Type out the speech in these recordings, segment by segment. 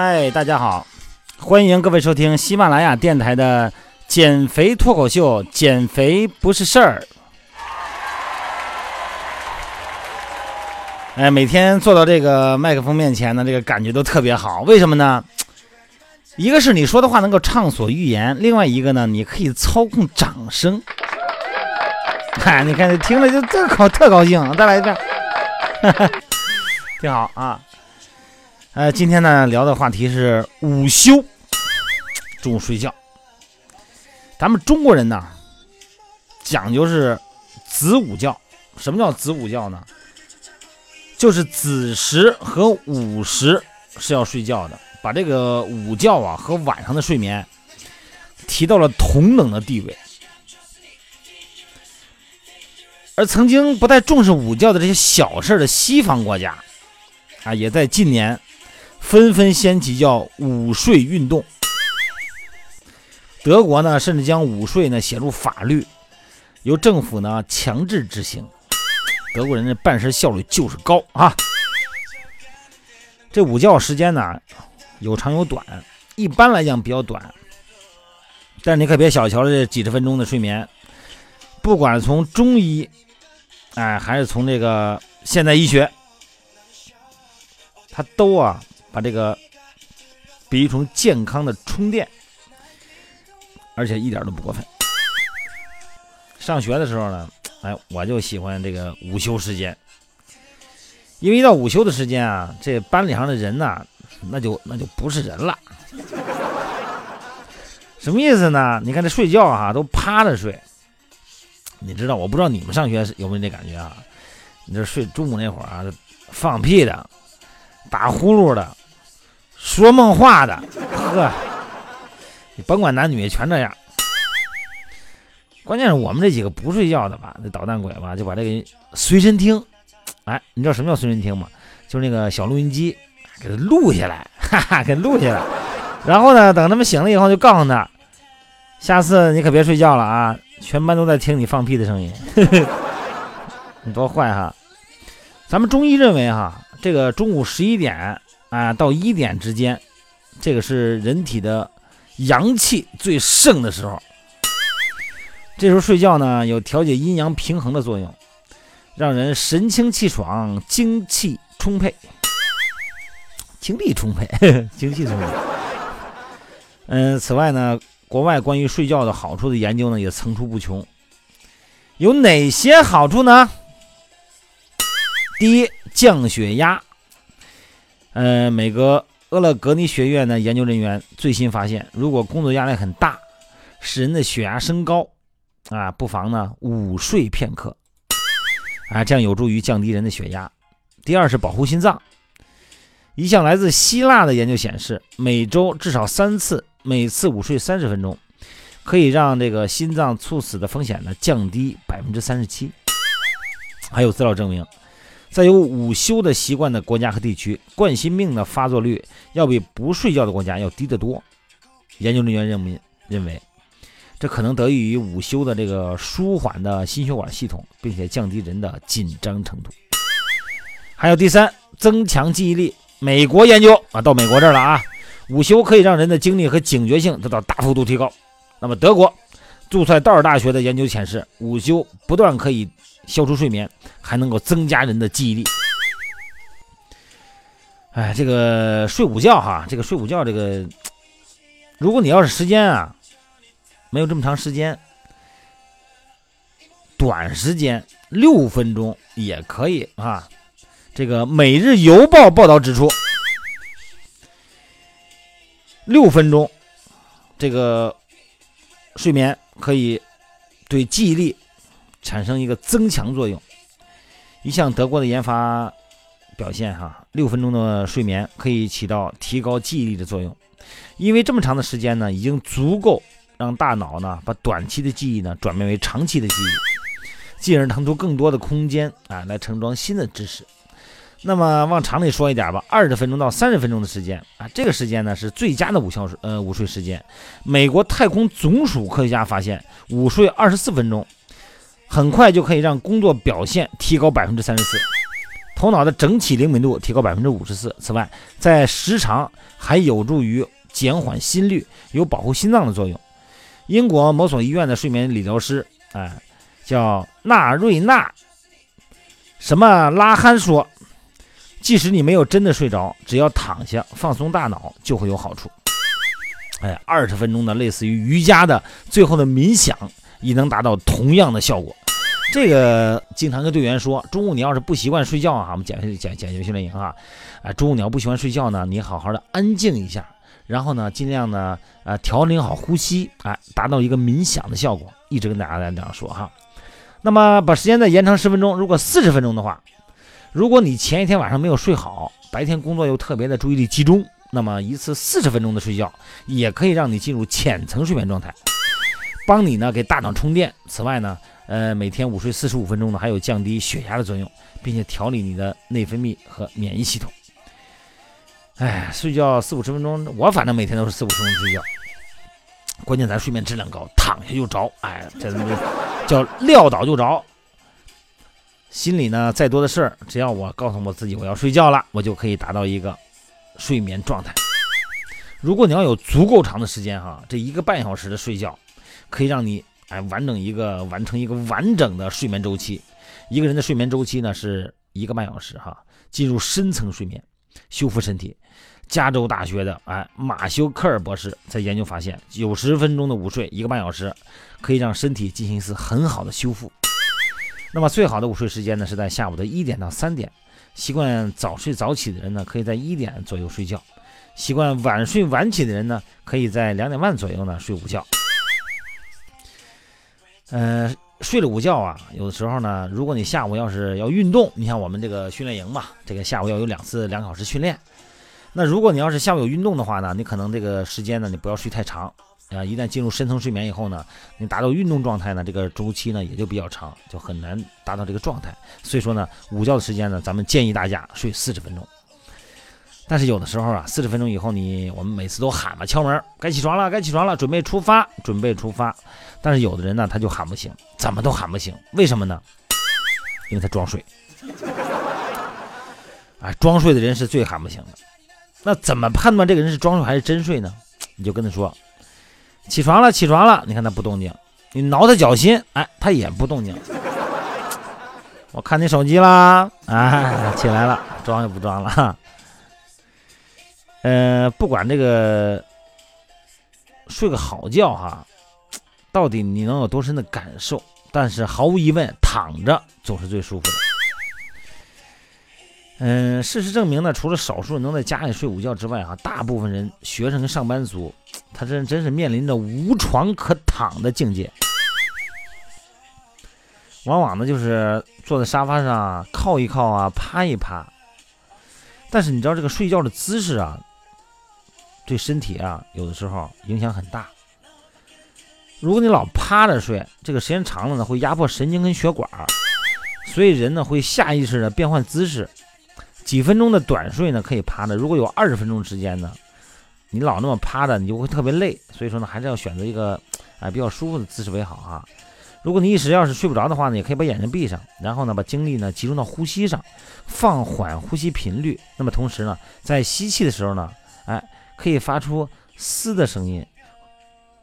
嗨，大家好，欢迎各位收听喜马拉雅电台的减肥脱口秀。减肥不是事儿。哎，每天坐到这个麦克风面前呢，这个感觉都特别好。为什么呢？一个是你说的话能够畅所欲言，另外一个呢，你可以操控掌声。嗨，你看听了就特高特高兴。再来一遍，挺好啊。呃，今天呢聊的话题是午休，中午睡觉。咱们中国人呢讲究是子午觉。什么叫子午觉呢？就是子时和午时是要睡觉的，把这个午觉啊和晚上的睡眠提到了同等的地位。而曾经不太重视午觉的这些小事的西方国家啊，也在近年。纷纷掀起叫午睡运动。德国呢，甚至将午睡呢写入法律，由政府呢强制执行。德国人的办事效率就是高啊！这午觉时间呢有长有短，一般来讲比较短。但你可别小瞧这几十分钟的睡眠。不管从中医，哎，还是从这个现代医学，它都啊。把这个比喻成健康的充电，而且一点都不过分。上学的时候呢，哎，我就喜欢这个午休时间，因为一到午休的时间啊，这班里上的人呢，那就那就不是人了。什么意思呢？你看这睡觉啊，都趴着睡。你知道，我不知道你们上学有没有这感觉啊？你这睡中午那会儿啊，放屁的。打呼噜的，说梦话的，呵，你甭管男女，全这样。关键是我们这几个不睡觉的吧，那捣蛋鬼吧，就把这个随身听，哎，你知道什么叫随身听吗？就是那个小录音机，给它录下来，哈哈，给录下来。然后呢，等他们醒了以后，就告诉他，下次你可别睡觉了啊，全班都在听你放屁的声音。你多坏哈！咱们中医认为哈。这个中午十一点啊到一点之间，这个是人体的阳气最盛的时候。这时候睡觉呢，有调节阴阳平衡的作用，让人神清气爽、精气充沛、精力充沛、精气充沛。嗯，此外呢，国外关于睡觉的好处的研究呢也层出不穷。有哪些好处呢？第一。降血压。呃，美国俄勒格尼学院的研究人员最新发现，如果工作压力很大，使人的血压升高，啊，不妨呢午睡片刻，啊，这样有助于降低人的血压。第二是保护心脏。一项来自希腊的研究显示，每周至少三次，每次午睡三十分钟，可以让这个心脏猝死的风险呢降低百分之三十七。还有资料证明。在有午休的习惯的国家和地区，冠心病的发作率要比不睡觉的国家要低得多。研究人员认为，认为这可能得益于午休的这个舒缓的心血管系统，并且降低人的紧张程度。还有第三，增强记忆力。美国研究啊，到美国这儿了啊，午休可以让人的精力和警觉性得到大幅度提高。那么德国杜塞道尔大学的研究显示，午休不断可以。消除睡眠，还能够增加人的记忆力。哎，这个睡午觉哈，这个睡午觉，这个，如果你要是时间啊，没有这么长时间，短时间六分钟也可以啊。这个《每日邮报》报道指出，六分钟这个睡眠可以对记忆力。产生一个增强作用。一项德国的研发表现，哈，六分钟的睡眠可以起到提高记忆力的作用。因为这么长的时间呢，已经足够让大脑呢把短期的记忆呢转变为长期的记忆，进而腾出更多的空间啊来盛装新的知识。那么往常里说一点吧，二十分钟到三十分钟的时间啊，这个时间呢是最佳的午觉呃午睡时间。美国太空总署科学家发现，午睡二十四分钟。很快就可以让工作表现提高百分之三十四。头脑的整体灵敏度提高百分之五十四。此外，在时长还有助于减缓心率，有保护心脏的作用。英国某所医院的睡眠理疗师，哎，叫纳瑞娜什么拉罕说，即使你没有真的睡着，只要躺下放松大脑，就会有好处。哎，二十分钟的类似于瑜伽的最后的冥想，也能达到同样的效果。这个经常跟队员说，中午你要是不习惯睡觉啊，我们减减减肥训练营啊，啊，中午你要不喜欢睡觉呢，你好好的安静一下。然后呢，尽量呢，呃，调整好呼吸，哎，达到一个冥想的效果。一直跟大家来这样说哈。那么把时间再延长十分钟，如果四十分钟的话，如果你前一天晚上没有睡好，白天工作又特别的注意力集中，那么一次四十分钟的睡觉也可以让你进入浅层睡眠状态，帮你呢给大脑充电。此外呢，呃，每天午睡四十五分钟呢，还有降低血压的作用，并且调理你的内分泌和免疫系统。哎，睡觉四五十分钟，我反正每天都是四五十分钟睡觉。关键咱睡眠质量高，躺下就着，哎，这叫撂倒就着。心里呢再多的事儿，只要我告诉我自己我要睡觉了，我就可以达到一个睡眠状态。如果你要有足够长的时间哈，这一个半小时的睡觉，可以让你哎完整一个完成一个完整的睡眠周期。一个人的睡眠周期呢是一个半小时哈，进入深层睡眠，修复身体。加州大学的哎马修科尔博士在研究发现，九十分钟的午睡一个半小时，可以让身体进行一次很好的修复。那么最好的午睡时间呢是在下午的一点到三点。习惯早睡早起的人呢，可以在一点左右睡觉；习惯晚睡晚起的人呢，可以在两点半左右呢睡午觉。呃，睡了午觉啊，有的时候呢，如果你下午要是要运动，你像我们这个训练营嘛，这个下午要有两次两小时训练。那如果你要是下午有运动的话呢，你可能这个时间呢，你不要睡太长啊。一旦进入深层睡眠以后呢，你达到运动状态呢，这个周期呢也就比较长，就很难达到这个状态。所以说呢，午觉的时间呢，咱们建议大家睡四十分钟。但是有的时候啊，四十分钟以后，你我们每次都喊嘛，敲门，该起床了，该起床了，准备出发，准备出发。但是有的人呢，他就喊不醒，怎么都喊不醒，为什么呢？因为他装睡。啊，装睡的人是最喊不醒的。那怎么判断这个人是装睡还是真睡呢？你就跟他说：“起床了，起床了。”你看他不动静，你挠他脚心，哎，他也不动静。我看你手机啦，哎，起来了，装也不装了。呃，不管这个睡个好觉哈，到底你能有多深的感受？但是毫无疑问，躺着总是最舒服的。嗯，事实证明呢，除了少数能在家里睡午觉之外，哈，大部分人，学生跟上班族，他真真是面临着无床可躺的境界。往往呢，就是坐在沙发上靠一靠啊，趴一趴。但是你知道这个睡觉的姿势啊，对身体啊，有的时候影响很大。如果你老趴着睡，这个时间长了呢，会压迫神经跟血管，所以人呢会下意识的变换姿势。几分钟的短睡呢，可以趴着；如果有二十分钟时间呢，你老那么趴着，你就会特别累。所以说呢，还是要选择一个啊比较舒服的姿势为好哈。如果你一时要是睡不着的话呢，也可以把眼睛闭上，然后呢把精力呢集中到呼吸上，放缓呼吸频率。那么同时呢，在吸气的时候呢，可以发出嘶的声音；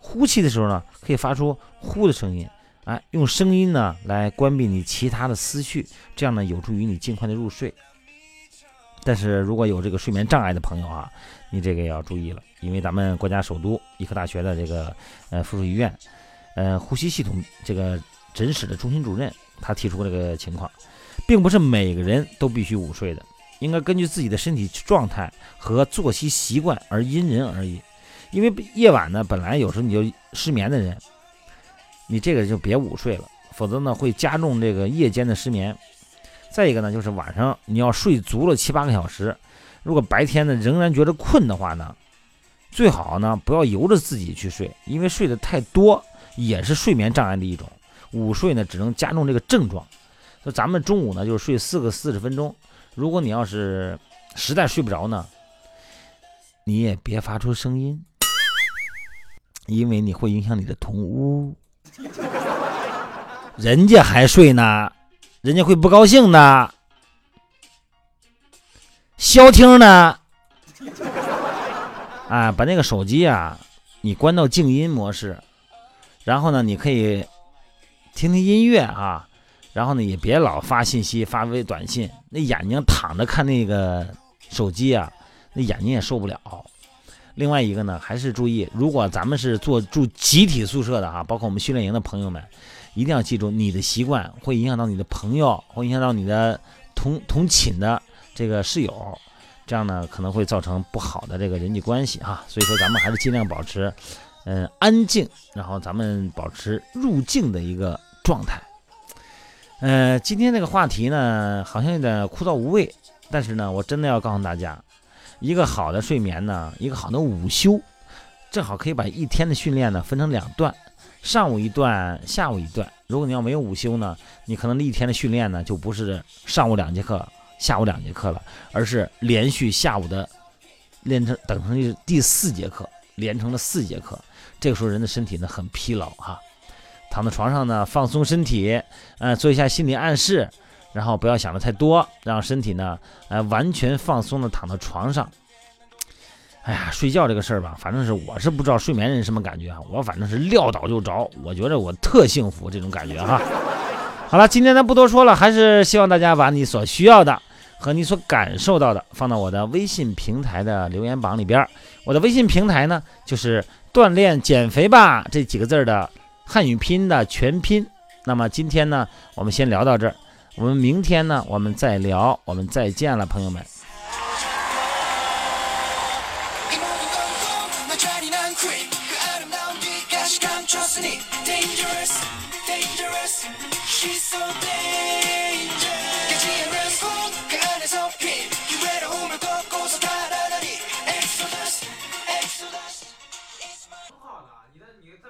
呼气的时候呢，可以发出呼的声音。哎，用声音呢来关闭你其他的思绪，这样呢有助于你尽快的入睡。但是如果有这个睡眠障碍的朋友啊，你这个也要注意了，因为咱们国家首都医科大学的这个呃附属医院，呃呼吸系统这个诊室的中心主任，他提出这个情况，并不是每个人都必须午睡的，应该根据自己的身体状态和作息习惯而因人而异。因为夜晚呢，本来有时候你就失眠的人，你这个就别午睡了，否则呢会加重这个夜间的失眠。再一个呢，就是晚上你要睡足了七八个小时，如果白天呢仍然觉得困的话呢，最好呢不要由着自己去睡，因为睡得太多也是睡眠障碍的一种。午睡呢只能加重这个症状。所以咱们中午呢就是睡四个四十分钟。如果你要是实在睡不着呢，你也别发出声音，因为你会影响你的同屋，人家还睡呢。人家会不高兴的。消停呢？啊，把那个手机啊，你关到静音模式，然后呢，你可以听听音乐啊，然后呢，也别老发信息、发微短信，那眼睛躺着看那个手机啊，那眼睛也受不了。另外一个呢，还是注意，如果咱们是做住集体宿舍的哈，包括我们训练营的朋友们，一定要记住，你的习惯会影响到你的朋友，会影响到你的同同寝的这个室友，这样呢可能会造成不好的这个人际关系哈。所以说，咱们还是尽量保持嗯安静，然后咱们保持入静的一个状态。呃，今天这个话题呢，好像有点枯燥无味，但是呢，我真的要告诉大家。一个好的睡眠呢，一个好的午休，正好可以把一天的训练呢分成两段，上午一段，下午一段。如果你要没有午休呢，你可能一天的训练呢就不是上午两节课，下午两节课了，而是连续下午的练成等成第四节课，连成了四节课。这个时候人的身体呢很疲劳哈，躺在床上呢放松身体，呃做一下心理暗示。然后不要想的太多，让身体呢，呃，完全放松的躺到床上。哎呀，睡觉这个事儿吧，反正是我是不知道睡眠人什么感觉啊，我反正是撂倒就着，我觉得我特幸福这种感觉哈。好了，今天咱不多说了，还是希望大家把你所需要的和你所感受到的放到我的微信平台的留言榜里边。我的微信平台呢就是“锻炼减肥吧”这几个字儿的汉语拼音的全拼。那么今天呢，我们先聊到这儿。我们明天呢，我们再聊，我们再见了，朋友们。